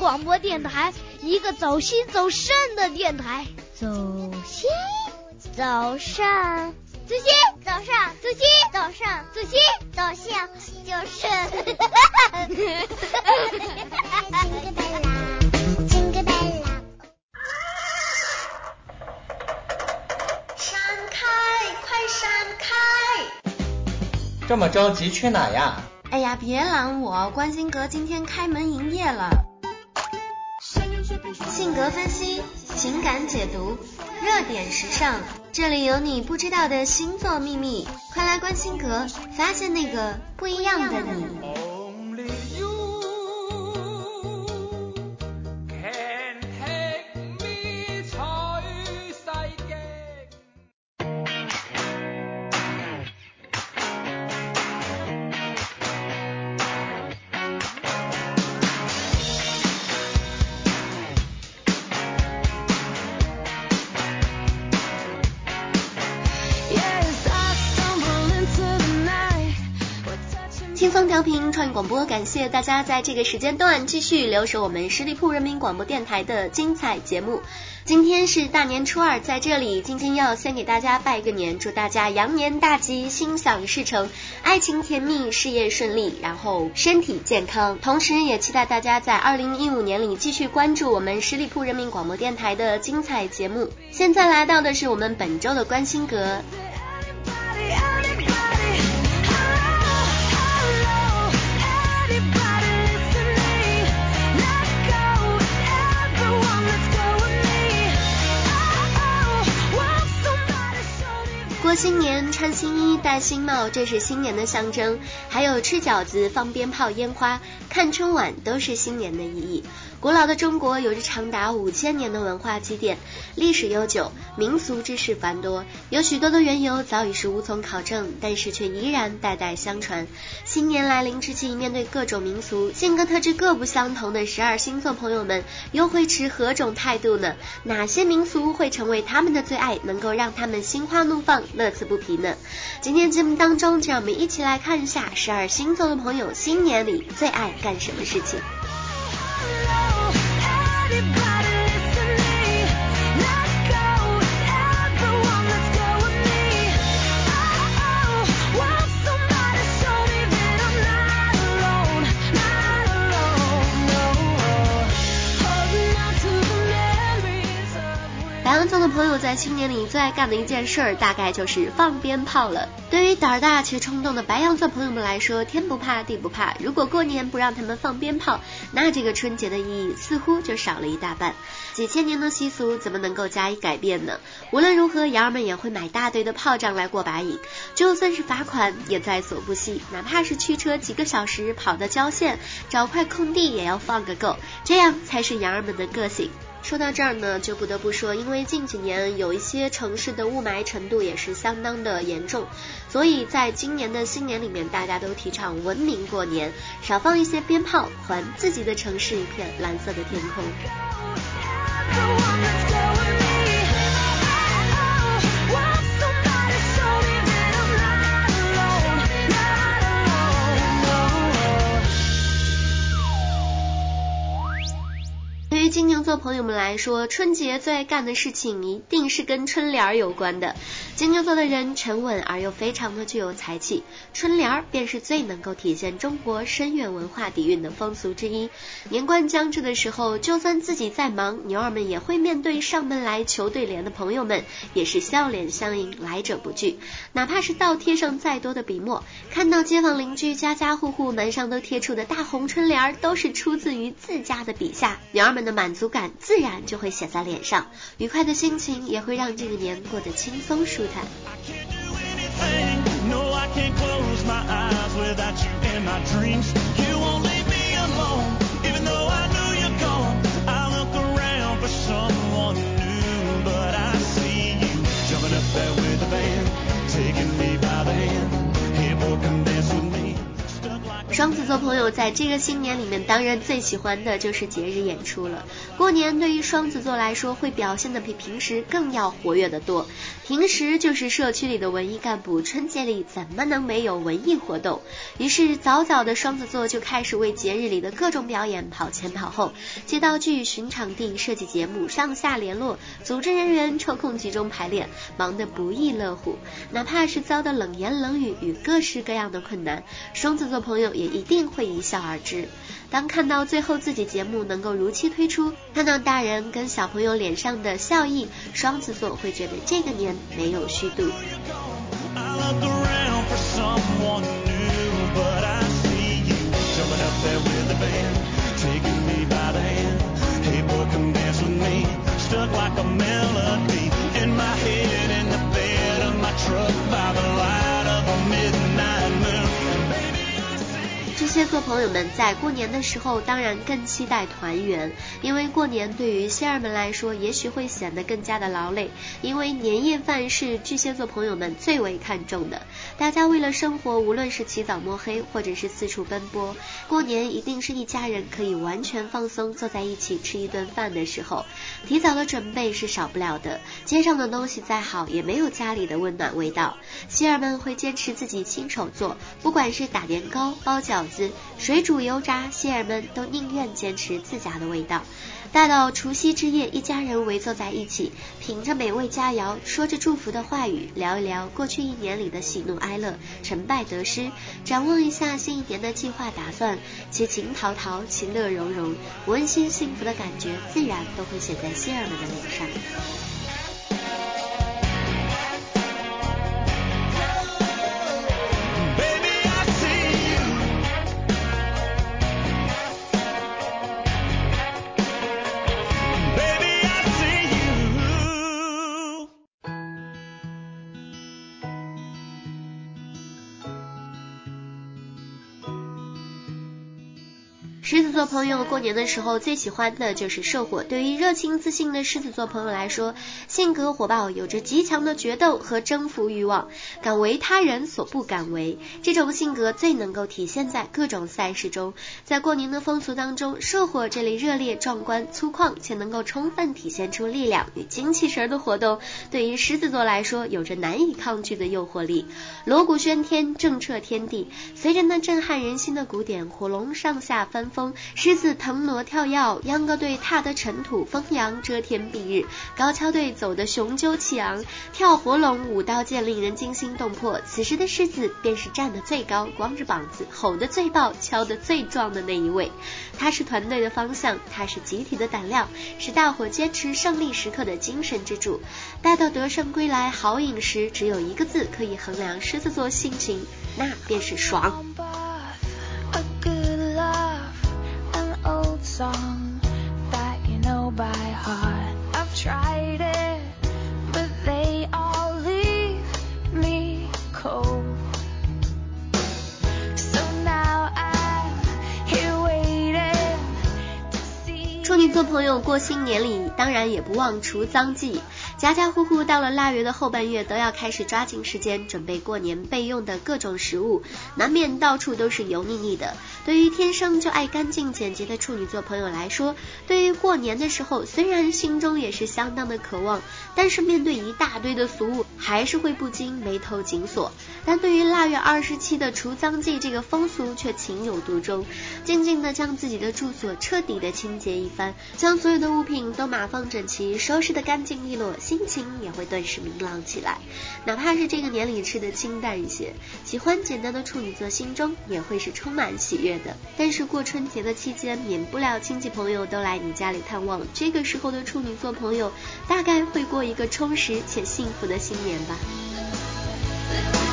广播电台，一个走心走肾的电台。走心，走肾，走心，走肾，走心，走肾，走心，走肾，就是。闪开，快闪开！这么着急去哪呀？哎呀，别拦我，关心阁今天开门营业了。性格分析，情感解读，热点时尚，这里有你不知道的星座秘密，快来关心阁，发现那个不一样的你。调频创意广播，感谢大家在这个时间段继续留守我们十里铺人民广播电台的精彩节目。今天是大年初二，在这里，晶晶要先给大家拜个年，祝大家羊年大吉，心想事成，爱情甜蜜，事业顺利，然后身体健康。同时，也期待大家在二零一五年里继续关注我们十里铺人民广播电台的精彩节目。现在来到的是我们本周的关心阁。新年穿新衣戴新帽，这是新年的象征。还有吃饺子、放鞭炮、烟花、看春晚，都是新年的意义。古老的中国有着长达五千年的文化积淀，历史悠久，民俗知识繁多，有许多的缘由早已是无从考证，但是却依然代代相传。新年来临之际，面对各种民俗、性格特质各不相同的十二星座朋友们，又会持何种态度呢？哪些民俗会成为他们的最爱，能够让他们心花怒放、乐此不疲呢？今天节目当中，就让我们一起来看一下十二星座的朋友新年里最爱干什么事情。青年里最爱干的一件事儿，大概就是放鞭炮了。对于胆儿大且冲动的白羊座朋友们来说，天不怕地不怕。如果过年不让他们放鞭炮，那这个春节的意义似乎就少了一大半。几千年的习俗怎么能够加以改变呢？无论如何，羊儿们也会买大堆的炮仗来过把瘾，就算是罚款也在所不惜。哪怕是驱车几个小时跑到郊县，找块空地也要放个够，这样才是羊儿们的个性。说到这儿呢，就不得不说，因为近几年有一些城市的雾霾程度也是相当的严重，所以在今年的新年里面，大家都提倡文明过年，少放一些鞭炮，还自己的城市一片蓝色的天空。金牛座朋友们来说，春节最爱干的事情一定是跟春联儿有关的。金牛座的人沉稳而又非常的具有才气，春联儿便是最能够体现中国深远文化底蕴的风俗之一。年关将至的时候，就算自己再忙，牛儿们也会面对上门来求对联的朋友们，也是笑脸相迎，来者不拒。哪怕是倒贴上再多的笔墨，看到街坊邻居家家户户门上都贴出的大红春联儿，都是出自于自家的笔下，牛儿们的。满足感自然就会写在脸上，愉快的心情也会让这个年过得轻松舒 i can't do No, 双子座朋友在这个新年里面，当然最喜欢的就是节日演出了。过年对于双子座来说，会表现的比平时更要活跃的多。平时就是社区里的文艺干部，春节里怎么能没有文艺活动？于是早早的双子座就开始为节日里的各种表演跑前跑后，接道具、寻场地、设计节目、上下联络、组织人员、抽空集中排练，忙得不亦乐乎。哪怕是遭到冷言冷语与各式各样的困难，双子座朋友也一定会一笑而之。当看到最后自己节目能够如期推出，看到大人跟小朋友脸上的笑意，双子座会觉得这个年没有虚度。巨蟹座朋友们在过年的时候，当然更期待团圆，因为过年对于仙儿们来说，也许会显得更加的劳累，因为年夜饭是巨蟹座朋友们最为看重的。大家为了生活，无论是起早摸黑，或者是四处奔波，过年一定是一家人可以完全放松，坐在一起吃一顿饭的时候。提早的准备是少不了的，街上的东西再好，也没有家里的温暖味道。仙儿们会坚持自己亲手做，不管是打年糕、包饺子。水煮油炸，希儿们都宁愿坚持自家的味道。大到除夕之夜，一家人围坐在一起，品着美味佳肴，说着祝福的话语，聊一聊过去一年里的喜怒哀乐、成败得失，展望一下新一年的计划打算，其情陶陶，其乐融融，温馨幸福的感觉自然都会写在希儿们的脸上。狮子座朋友过年的时候最喜欢的就是社火。对于热情自信的狮子座朋友来说，性格火爆，有着极强的决斗和征服欲望，敢为他人所不敢为。这种性格最能够体现在各种赛事中。在过年的风俗当中，社火这类热烈、壮观、粗犷且能够充分体现出力量与精气神的活动，对于狮子座来说有着难以抗拒的诱惑力。锣鼓喧天，震彻天地，随着那震撼人心的鼓点，火龙上下翻风。狮子腾挪跳跃，秧歌队踏得尘土飞扬，遮天蔽日；高跷队走得雄赳气昂，跳活龙舞刀剑，令人惊心动魄。此时的狮子便是站得最高，光着膀子，吼得最爆，敲得最壮的那一位。他是团队的方向，他是集体的胆量，是大伙坚持胜利时刻的精神支柱。待到得胜归来，好饮时，只有一个字可以衡量狮子座性情，那便是爽。过新年里，当然也不忘除脏剂。家家户户到了腊月的后半月，都要开始抓紧时间准备过年备用的各种食物，难免到处都是油腻腻的。对于天生就爱干净简洁的处女座朋友来说，对于过年的时候，虽然心中也是相当的渴望，但是面对一大堆的俗物，还是会不禁眉头紧锁。但对于腊月二十七的除脏祭这个风俗，却情有独钟，静静的将自己的住所彻底的清洁一番，将所有的物品都码放整齐，收拾的干净利落。心情也会顿时明朗起来，哪怕是这个年里吃的清淡一些，喜欢简单的处女座心中也会是充满喜悦的。但是过春节的期间，免不了亲戚朋友都来你家里探望，这个时候的处女座朋友大概会过一个充实且幸福的新年吧。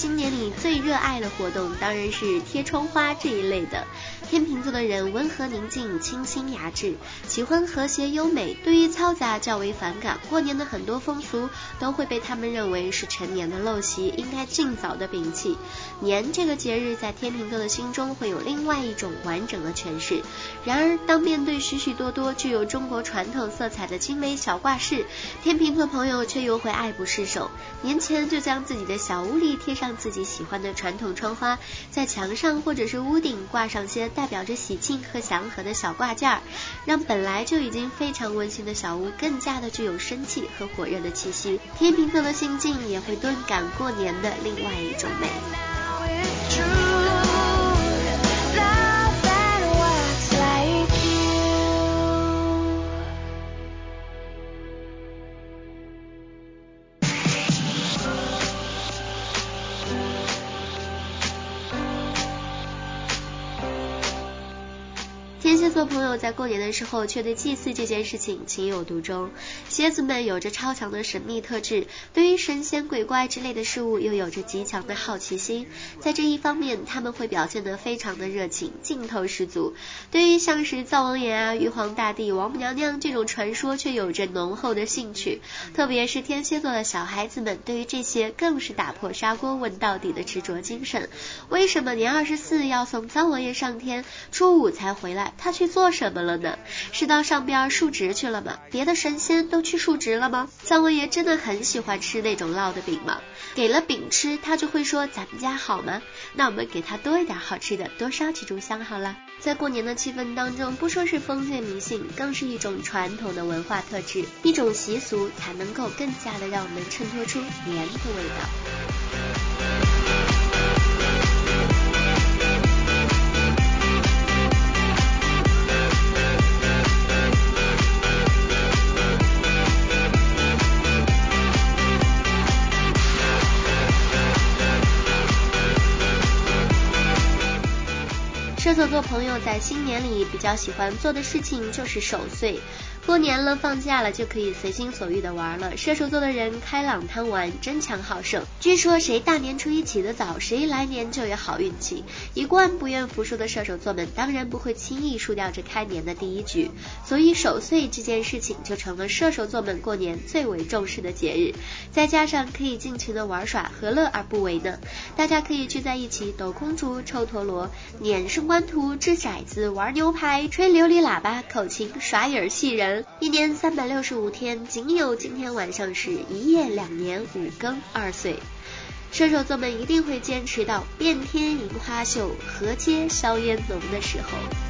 新年里最热爱的活动当然是贴窗花这一类的。天秤座的人温和宁静、清新雅致，喜欢和谐优美，对于嘈杂较为反感。过年的很多风俗都会被他们认为是陈年的陋习，应该尽早的摒弃。年这个节日在天秤座的心中会有另外一种完整的诠释。然而，当面对许许多多具有中国传统色彩的精美小挂饰，天秤座朋友却又会爱不释手。年前就将自己的小屋里贴上自己喜欢的传统窗花，在墙上或者是屋顶挂上些代表着喜庆和祥和的小挂件儿，让本来就已经非常温馨的小屋更加的具有生气和火热的气息。天平座的心境也会顿感过年的另外一种美。在过年的时候却对祭祀这件事情情有独钟。蝎子们有着超强的神秘特质，对于神仙鬼怪之类的事物又有着极强的好奇心，在这一方面他们会表现得非常的热情，劲头十足。对于像是灶王爷啊、玉皇大帝、王母娘娘这种传说，却有着浓厚的兴趣。特别是天蝎座的小孩子们，对于这些更是打破砂锅问到底的执着精神。为什么年二十四要送灶王爷上天，初五才回来？他。去做什什么了呢？是到上边述职去了吗？别的神仙都去述职了吗？灶王爷真的很喜欢吃那种烙的饼吗？给了饼吃，他就会说咱们家好吗？那我们给他多一点好吃的，多烧几炷香好了。在过年的气氛当中，不说是封建迷信，更是一种传统的文化特质，一种习俗，才能够更加的让我们衬托出年的味道。射手座朋友在新年里比较喜欢做的事情就是守岁。过年了，放假了就可以随心所欲的玩了。射手座的人开朗贪玩，争强好胜。据说谁大年初一起得早，谁来年就有好运气。一贯不愿服输的射手座们，当然不会轻易输掉这开年的第一局。所以守岁这件事情就成了射手座们过年最为重视的节日。再加上可以尽情的玩耍，何乐而不为呢？大家可以聚在一起抖空竹、抽陀螺、撵升官图、掷骰子、玩牛排、吹琉璃喇叭、口琴、耍影戏人。一年三百六十五天，仅有今天晚上是一夜两年五更二岁。射手座们一定会坚持到遍天银花秀，河街硝烟浓的时候。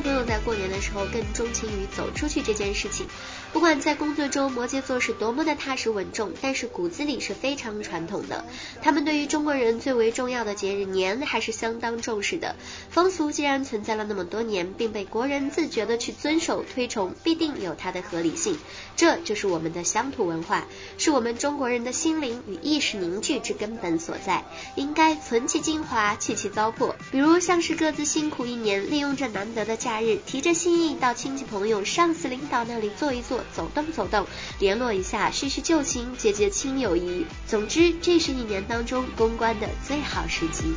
朋友在过年的时候更钟情于走出去这件事情。不管在工作中，摩羯座是多么的踏实稳重，但是骨子里是非常传统的。他们对于中国人最为重要的节日年还是相当重视的。风俗既然存在了那么多年，并被国人自觉的去遵守推崇，必定有它的合理性。这就是我们的乡土文化，是我们中国人的心灵与意识凝聚之根本所在。应该存其精华，弃其糟粕。比如像是各自辛苦一年，利用这难得的假日，提着心意到亲戚朋友、上司领导那里坐一坐，走动走动，联络一下，叙叙旧情，结结亲友谊。总之，这是一年当中公关的最好时机。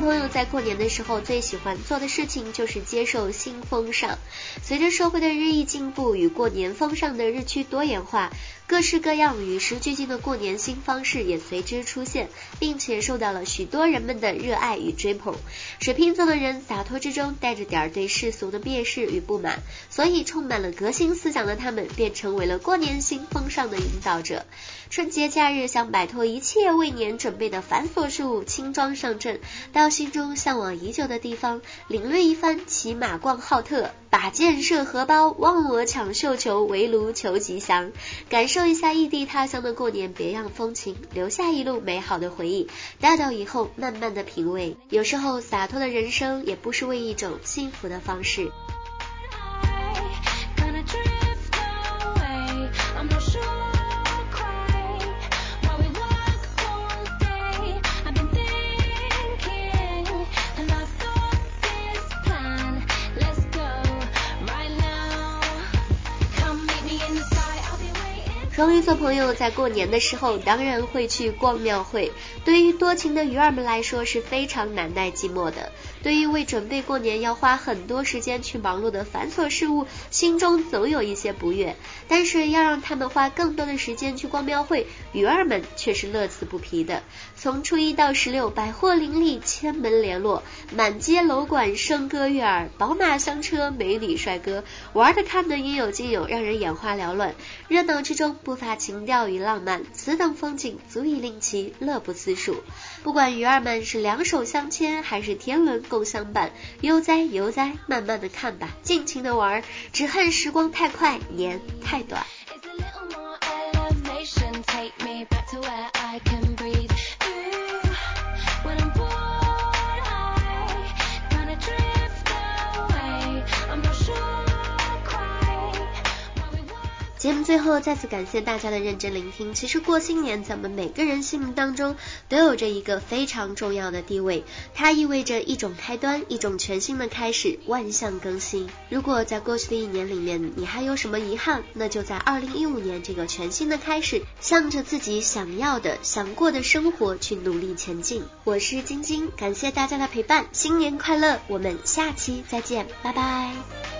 朋友在过年的时候最喜欢做的事情就是接受新风尚。随着社会的日益进步与过年风尚的日趋多元化。各式各样与时俱进的过年新方式也随之出现，并且受到了许多人们的热爱与追捧。水瓶座的人洒脱之中带着点儿对世俗的蔑视与不满，所以充满了革新思想的他们便成为了过年新风尚的引导者。春节假日想摆脱一切为年准备的繁琐事务，轻装上阵，到心中向往已久的地方领略一番骑马逛浩特、把箭射荷包、忘我抢绣球、围炉求吉祥，感受。一下异地他乡的过年别样风情，留下一路美好的回忆，待到以后慢慢的品味。有时候洒脱的人生也不失为一种幸福的方式。双鱼座朋友在过年的时候当然会去逛庙会，对于多情的鱼儿们来说是非常难耐寂寞的。对于为准备过年要花很多时间去忙碌的繁琐事务，心中总有一些不悦。但是要让他们花更多的时间去逛庙会，鱼儿们却是乐此不疲的。从初一到十六，百货林立，千门联络，满街楼馆笙歌悦耳，宝马香车，美女帅哥，玩的看的应有尽有，让人眼花缭乱。热闹之中不乏情调与浪漫，此等风景足以令其乐不思蜀。不管鱼儿们是两手相牵，还是天伦。共相伴，悠哉悠哉，慢慢的看吧，尽情的玩，只恨时光太快，年太短。节目最后再次感谢大家的认真聆听。其实过新年，在我们每个人心目当中都有着一个非常重要的地位，它意味着一种开端，一种全新的开始，万象更新。如果在过去的一年里面你还有什么遗憾，那就在二零一五年这个全新的开始，向着自己想要的、想过的生活去努力前进。我是晶晶，感谢大家的陪伴，新年快乐！我们下期再见，拜拜。